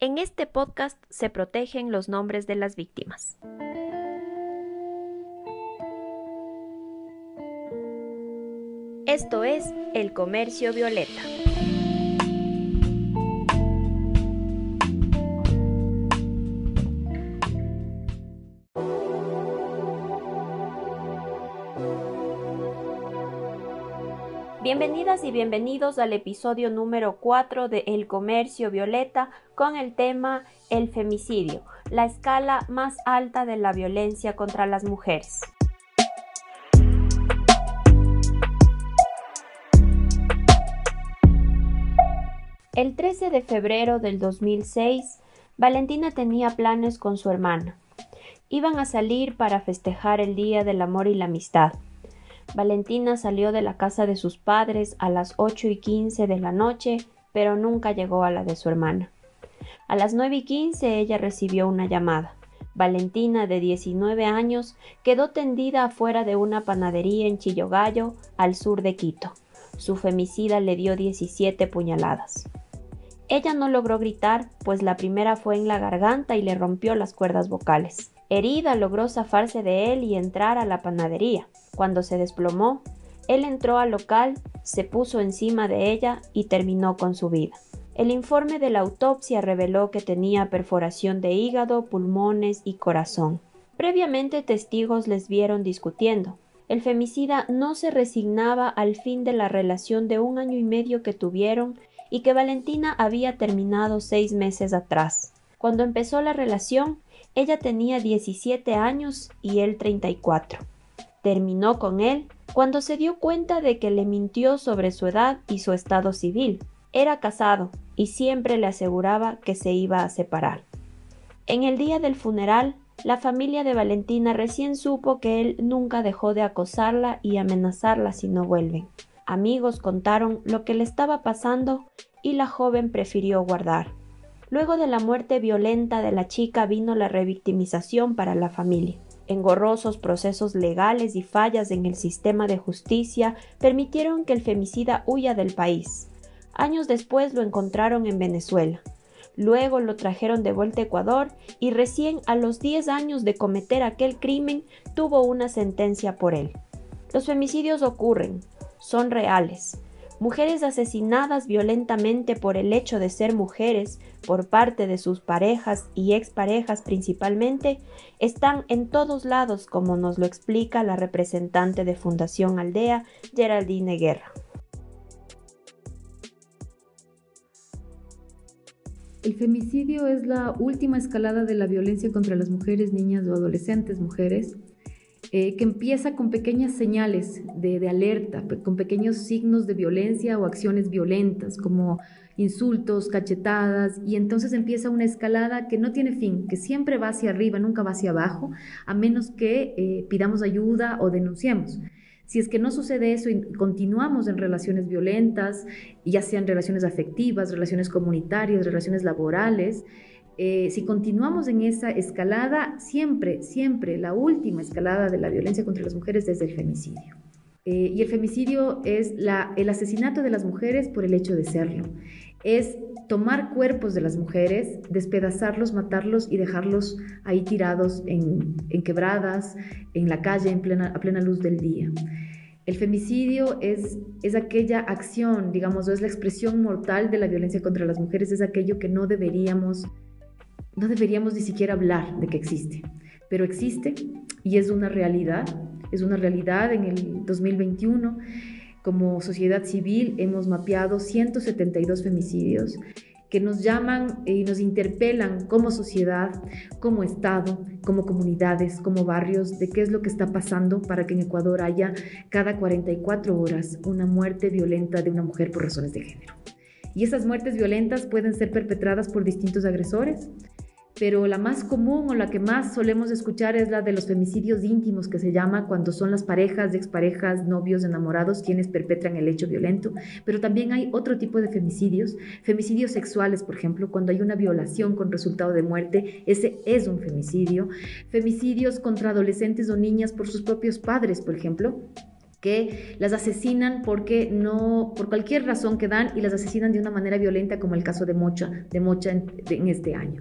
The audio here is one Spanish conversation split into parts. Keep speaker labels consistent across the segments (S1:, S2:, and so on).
S1: En este podcast se protegen los nombres de las víctimas. Esto es El Comercio Violeta. Bienvenidas y bienvenidos al episodio número 4 de El Comercio Violeta con el tema El femicidio, la escala más alta de la violencia contra las mujeres. El 13 de febrero del 2006, Valentina tenía planes con su hermana. Iban a salir para festejar el Día del Amor y la Amistad. Valentina salió de la casa de sus padres a las ocho y quince de la noche, pero nunca llegó a la de su hermana. A las nueve y quince ella recibió una llamada. Valentina, de 19 años, quedó tendida afuera de una panadería en Chillogallo, al sur de Quito. Su femicida le dio 17 puñaladas. Ella no logró gritar, pues la primera fue en la garganta y le rompió las cuerdas vocales. Herida logró zafarse de él y entrar a la panadería. Cuando se desplomó, él entró al local, se puso encima de ella y terminó con su vida. El informe de la autopsia reveló que tenía perforación de hígado, pulmones y corazón. Previamente testigos les vieron discutiendo. El femicida no se resignaba al fin de la relación de un año y medio que tuvieron y que Valentina había terminado seis meses atrás. Cuando empezó la relación, ella tenía 17 años y él 34 terminó con él cuando se dio cuenta de que le mintió sobre su edad y su estado civil. Era casado y siempre le aseguraba que se iba a separar. En el día del funeral, la familia de Valentina recién supo que él nunca dejó de acosarla y amenazarla si no vuelven. Amigos contaron lo que le estaba pasando y la joven prefirió guardar. Luego de la muerte violenta de la chica vino la revictimización para la familia. Engorrosos procesos legales y fallas en el sistema de justicia permitieron que el femicida huya del país. Años después lo encontraron en Venezuela. Luego lo trajeron de vuelta a Ecuador y recién a los 10 años de cometer aquel crimen tuvo una sentencia por él. Los femicidios ocurren, son reales, mujeres asesinadas violentamente por el hecho de ser mujeres por parte de sus parejas y exparejas principalmente, están en todos lados como nos lo explica la representante de Fundación Aldea, Geraldine Guerra.
S2: El femicidio es la última escalada de la violencia contra las mujeres, niñas o adolescentes mujeres eh, que empieza con pequeñas señales de, alerta, con pequeños signos de violencia o acciones violentas, como insultos, cachetadas, y entonces empieza una escalada que no tiene fin, que siempre va hacia arriba, nunca va hacia abajo, a menos que eh, pidamos ayuda o denunciemos. Si es que no sucede eso y continuamos en relaciones violentas, ya sean relaciones afectivas, relaciones comunitarias, relaciones laborales, eh, si continuamos en esa escalada, siempre, siempre la última escalada de la violencia contra las mujeres es el femicidio. Eh, y el femicidio es el asesinato de las mujeres por el hecho de serlo. Es tomar cuerpos de las mujeres, despedazarlos, matarlos y dejarlos ahí tirados en, quebradas, en la calle, a plena luz del día. El femicidio es, aquella acción, digamos, es la expresión mortal de la violencia contra las mujeres, es aquello que no deberíamos no deberíamos ni siquiera hablar de que existe, pero existe y es una realidad, es una realidad en el 2021. Como sociedad civil hemos mapeado 172 femicidios que nos llaman y nos interpelan como sociedad, como Estado, como comunidades, como barrios, de qué es lo que está pasando para que en Ecuador haya cada 44 horas una muerte violenta de una mujer por razones de género. Y esas muertes violentas pueden ser perpetradas por distintos agresores, pero la más común o la que más solemos escuchar es la de los femicidios íntimos, que se llama cuando son las parejas, exparejas, novios, enamorados quienes perpetran el hecho violento. Pero también hay otro tipo de femicidios, femicidios sexuales, por ejemplo, cuando hay una violación con resultado de muerte, ese es un femicidio. Femicidios contra adolescentes o niñas por sus propios padres, por ejemplo que las asesinan porque no, por cualquier razón que dan y las asesinan de una manera violenta, como el caso de Mocha, de Mocha en, este año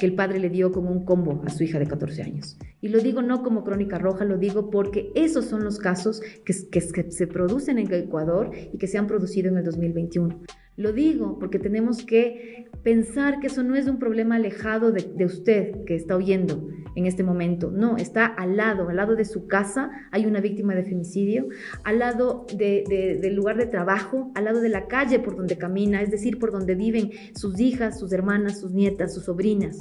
S2: que el padre le dio como un combo a su hija de 14 años. Y lo digo no como crónica roja, lo digo porque esos son los casos que, que, se producen en Ecuador y que se han producido en el 2021. Lo digo porque tenemos que pensar que eso no es un problema alejado de, usted que está oyendo en este momento. No, está al lado, al lado de su casa hay una víctima de femicidio, al lado del lugar de trabajo, al lado de la calle por donde camina, es decir, por donde viven sus hijas, sus hermanas, sus nietas, sus sobrinas.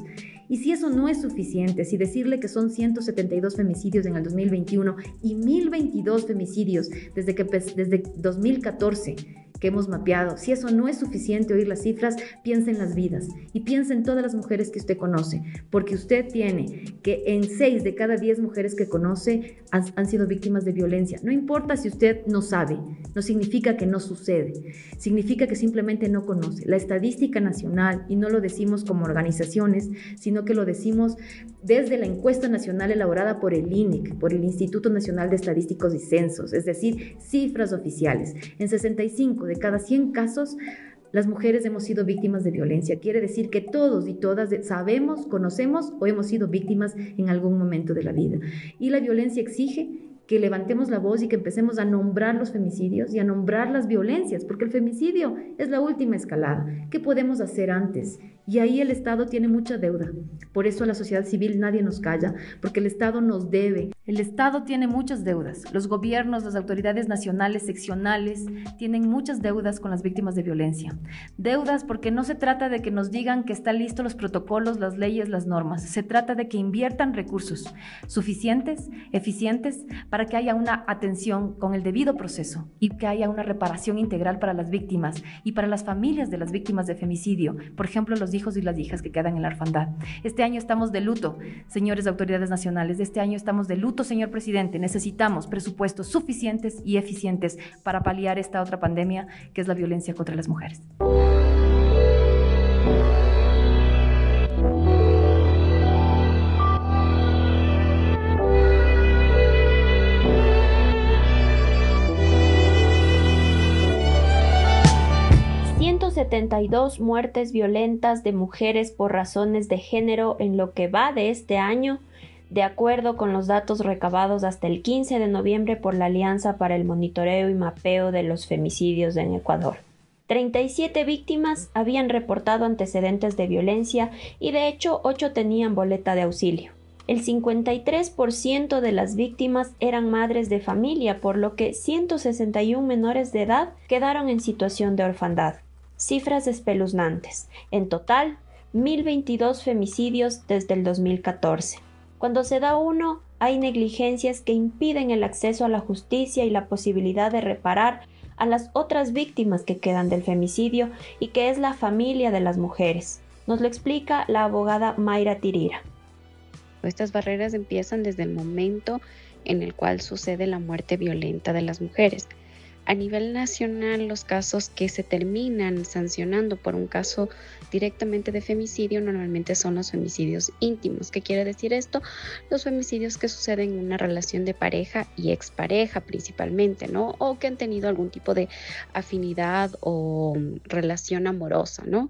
S2: Y si eso no es suficiente, si decirle que son 172 femicidios en el 2021 y 1022 femicidios desde, que, desde 2014, que hemos mapeado. Si eso no es suficiente oír las cifras, piense en las vidas y piense en todas las mujeres que usted conoce, porque usted tiene que en seis de cada diez mujeres que conoce han, han, sido víctimas de violencia. No importa si usted no sabe, no significa que no sucede, significa que simplemente no conoce. La estadística nacional, y no lo decimos como organizaciones, sino que lo decimos desde la encuesta nacional elaborada por el INIC, por el Instituto Nacional de Estadísticos y Censos, es decir, cifras oficiales. En 65 de cada 100 casos, las mujeres hemos sido víctimas de violencia. Quiere decir que todos y todas sabemos, conocemos o hemos sido víctimas en algún momento de la vida. Y la violencia exige que levantemos la voz y que empecemos a nombrar los femicidios y a nombrar las violencias, porque el femicidio es la última escalada. ¿Qué podemos hacer antes? Y ahí el Estado tiene mucha deuda. Por eso a la sociedad civil nadie nos calla, porque el Estado nos debe. El Estado tiene muchas deudas. Los gobiernos, las autoridades nacionales, seccionales, tienen muchas deudas con las víctimas de violencia. Deudas porque no se trata de que nos digan que están listos los protocolos, las leyes, las normas. Se trata de que inviertan recursos suficientes, eficientes, para que haya una atención con el debido proceso y que haya una reparación integral para las víctimas y para las familias de las víctimas de femicidio. Por ejemplo, los hijos y las hijas que quedan en la orfandad. Este año estamos de luto, señores autoridades nacionales. Este año estamos de luto señor presidente, necesitamos presupuestos suficientes y eficientes para paliar esta otra pandemia que es la violencia contra las mujeres.
S1: ...172 muertes violentas de mujeres por razones de género en lo que va de este año de acuerdo con los datos recabados hasta el 15 de noviembre por la Alianza para el Monitoreo y Mapeo de los Femicidios en Ecuador. 37 víctimas habían reportado antecedentes de violencia y de hecho 8 tenían boleta de auxilio. El 53% de las víctimas eran madres de familia, por lo que 161 menores de edad quedaron en situación de orfandad. Cifras espeluznantes. En total, 1.022 femicidios desde el 2014. Cuando se da uno, hay negligencias que impiden el acceso a la justicia y la posibilidad de reparar a las otras víctimas que quedan del femicidio y que es la familia de las mujeres. Nos lo explica la abogada Mayra Tirira.
S3: Estas barreras empiezan desde el momento en el cual sucede la muerte violenta de las mujeres. A nivel nacional, los casos que se terminan sancionando por un caso directamente de femicidio normalmente son los femicidios íntimos. ¿Qué quiere decir esto? Los femicidios que suceden en una relación de pareja y expareja principalmente, ¿no? O que han tenido algún tipo de afinidad o relación amorosa, ¿no?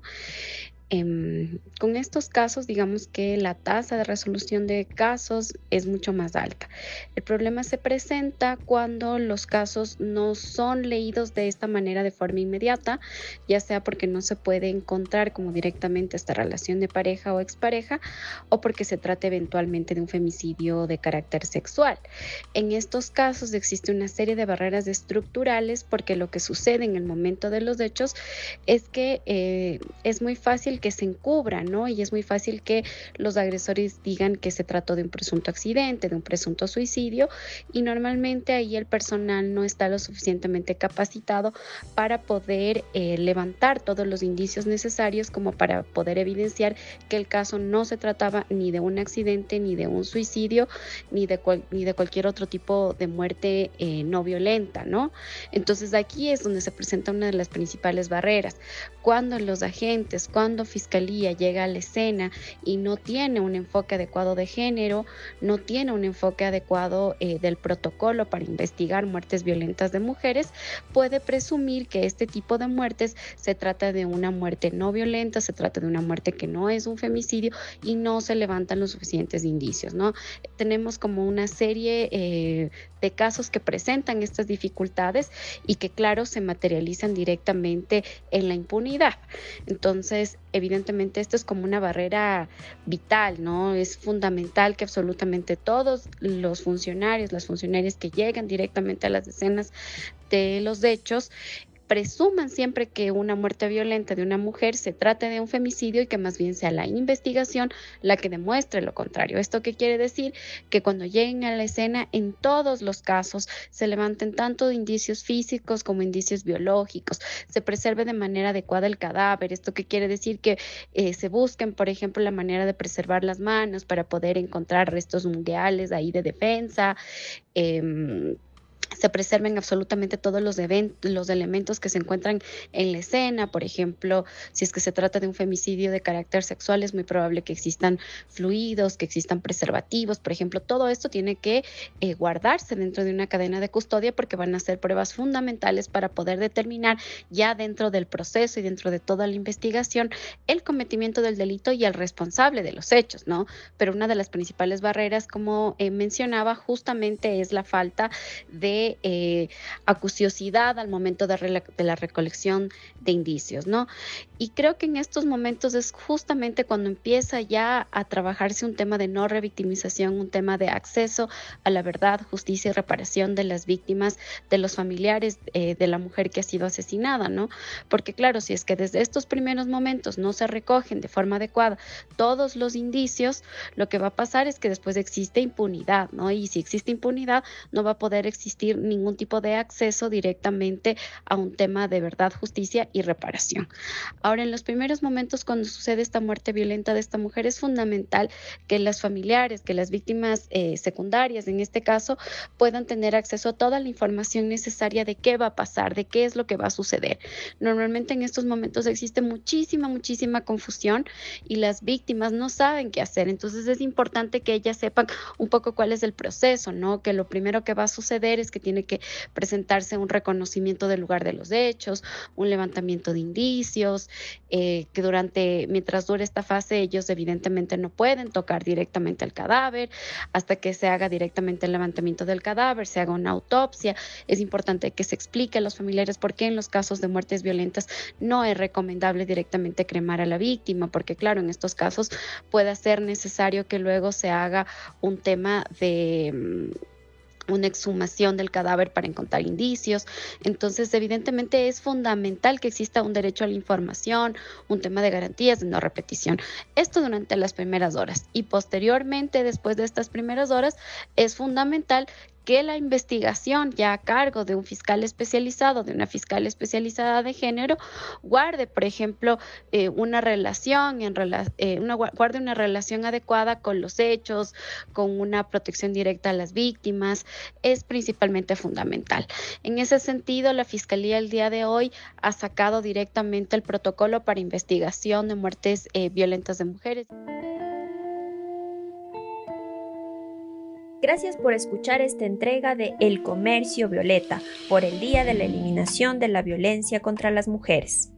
S3: Em, con estos casos, digamos que la tasa de resolución de casos es mucho más alta. El problema se presenta cuando los casos no son leídos de esta manera de forma inmediata, ya sea porque no se puede encontrar como directamente esta relación de pareja o expareja o porque se trata eventualmente de un femicidio de carácter sexual. En estos casos existe una serie de barreras estructurales porque lo que sucede en el momento de los hechos es que eh, es muy fácil que se encubra, ¿no? Y es muy fácil que los agresores digan que se trató de un presunto accidente, de un presunto suicidio, y normalmente ahí el personal no está lo suficientemente capacitado para poder eh, levantar todos los indicios necesarios como para poder evidenciar que el caso no se trataba ni de un accidente, ni de un suicidio, ni de, ni de cualquier otro tipo de muerte eh, no violenta, ¿no? Entonces aquí es donde se presenta una de las principales barreras. Cuando los agentes, cuando fiscalía llega a la escena y no tiene un enfoque adecuado de género, no tiene un enfoque adecuado eh, del protocolo para investigar muertes violentas de mujeres, puede presumir que este tipo de muertes se trata de una muerte no violenta, se trata de una muerte que no es un femicidio y no se levantan los suficientes indicios, ¿no? Tenemos como una serie eh, de casos que presentan estas dificultades y que, claro, se materializan directamente en la impunidad. Entonces, evidentemente, esto es como una barrera vital, ¿no? Es fundamental que absolutamente todos los funcionarios, las funcionarias que llegan directamente a las escenas de los hechos, presuman siempre que una muerte violenta de una mujer se trate de un femicidio y que más bien sea la investigación la que demuestre lo contrario. ¿Esto qué quiere decir? Que cuando lleguen a la escena, en todos los casos, se levanten tanto indicios físicos como indicios biológicos, se preserve de manera adecuada el cadáver. ¿Esto qué quiere decir? Que eh, se busquen, por ejemplo, la manera de preservar las manos para poder encontrar restos mundiales ahí de defensa. Em, se preserven absolutamente todos los, eventos, los elementos que se encuentran en la escena. Por ejemplo, si es que se trata de un femicidio de carácter sexual, es muy probable que existan fluidos, que existan preservativos. Por ejemplo, todo esto tiene que eh, guardarse dentro de una cadena de custodia porque van a ser pruebas fundamentales para poder determinar ya dentro del proceso y dentro de toda la investigación el cometimiento del delito y el responsable de los hechos, ¿no? Pero una de las principales barreras, como eh, mencionaba, justamente es la falta de eh, acuciosidad al momento de, la recolección de indicios, ¿no? Y creo que en estos momentos es justamente cuando empieza ya a trabajarse un tema de no revictimización, un tema de acceso a la verdad, justicia y reparación de las víctimas, de los familiares eh, de la mujer que ha sido asesinada, ¿no? Porque claro, si es que desde estos primeros momentos no se recogen de forma adecuada todos los indicios, lo que va a pasar es que después existe impunidad, ¿no? Y si existe impunidad, no va a poder existir ningún tipo de acceso directamente a un tema de verdad, justicia y reparación. Ahora, en los primeros momentos cuando sucede esta muerte violenta de esta mujer, es fundamental que las familiares, que las víctimas eh, secundarias, en este caso, puedan tener acceso a toda la información necesaria de qué va a pasar, de qué es lo que va a suceder. Normalmente en estos momentos existe muchísima, muchísima confusión y las víctimas no saben qué hacer. Entonces es importante que ellas sepan un poco cuál es el proceso, ¿no? Que lo primero que va a suceder es que tiene que presentarse un reconocimiento del lugar de los hechos, un levantamiento de indicios, eh, que durante, mientras dure esta fase, ellos evidentemente no pueden tocar directamente el cadáver hasta que se haga directamente el levantamiento del cadáver, se haga una autopsia. Es importante que se explique a los familiares por qué en los casos de muertes violentas no es recomendable directamente cremar a la víctima, porque claro, en estos casos puede ser necesario que luego se haga un tema de mm, una exhumación del cadáver para encontrar indicios. Entonces, evidentemente es fundamental que exista un derecho a la información, un tema de garantías de no repetición. Esto durante las primeras horas y posteriormente, después de estas primeras horas, es fundamental que la investigación ya a cargo de un fiscal especializado, de una fiscal especializada de género, guarde, por ejemplo, eh, una relación, en eh, una, guarde una relación adecuada con los hechos, con una protección directa a las víctimas, es principalmente fundamental. En ese sentido, la Fiscalía el día de hoy ha sacado directamente el protocolo para investigación de muertes eh, violentas de mujeres.
S1: Gracias por escuchar esta entrega de El Comercio Violeta por el Día de la Eliminación de la Violencia contra las Mujeres.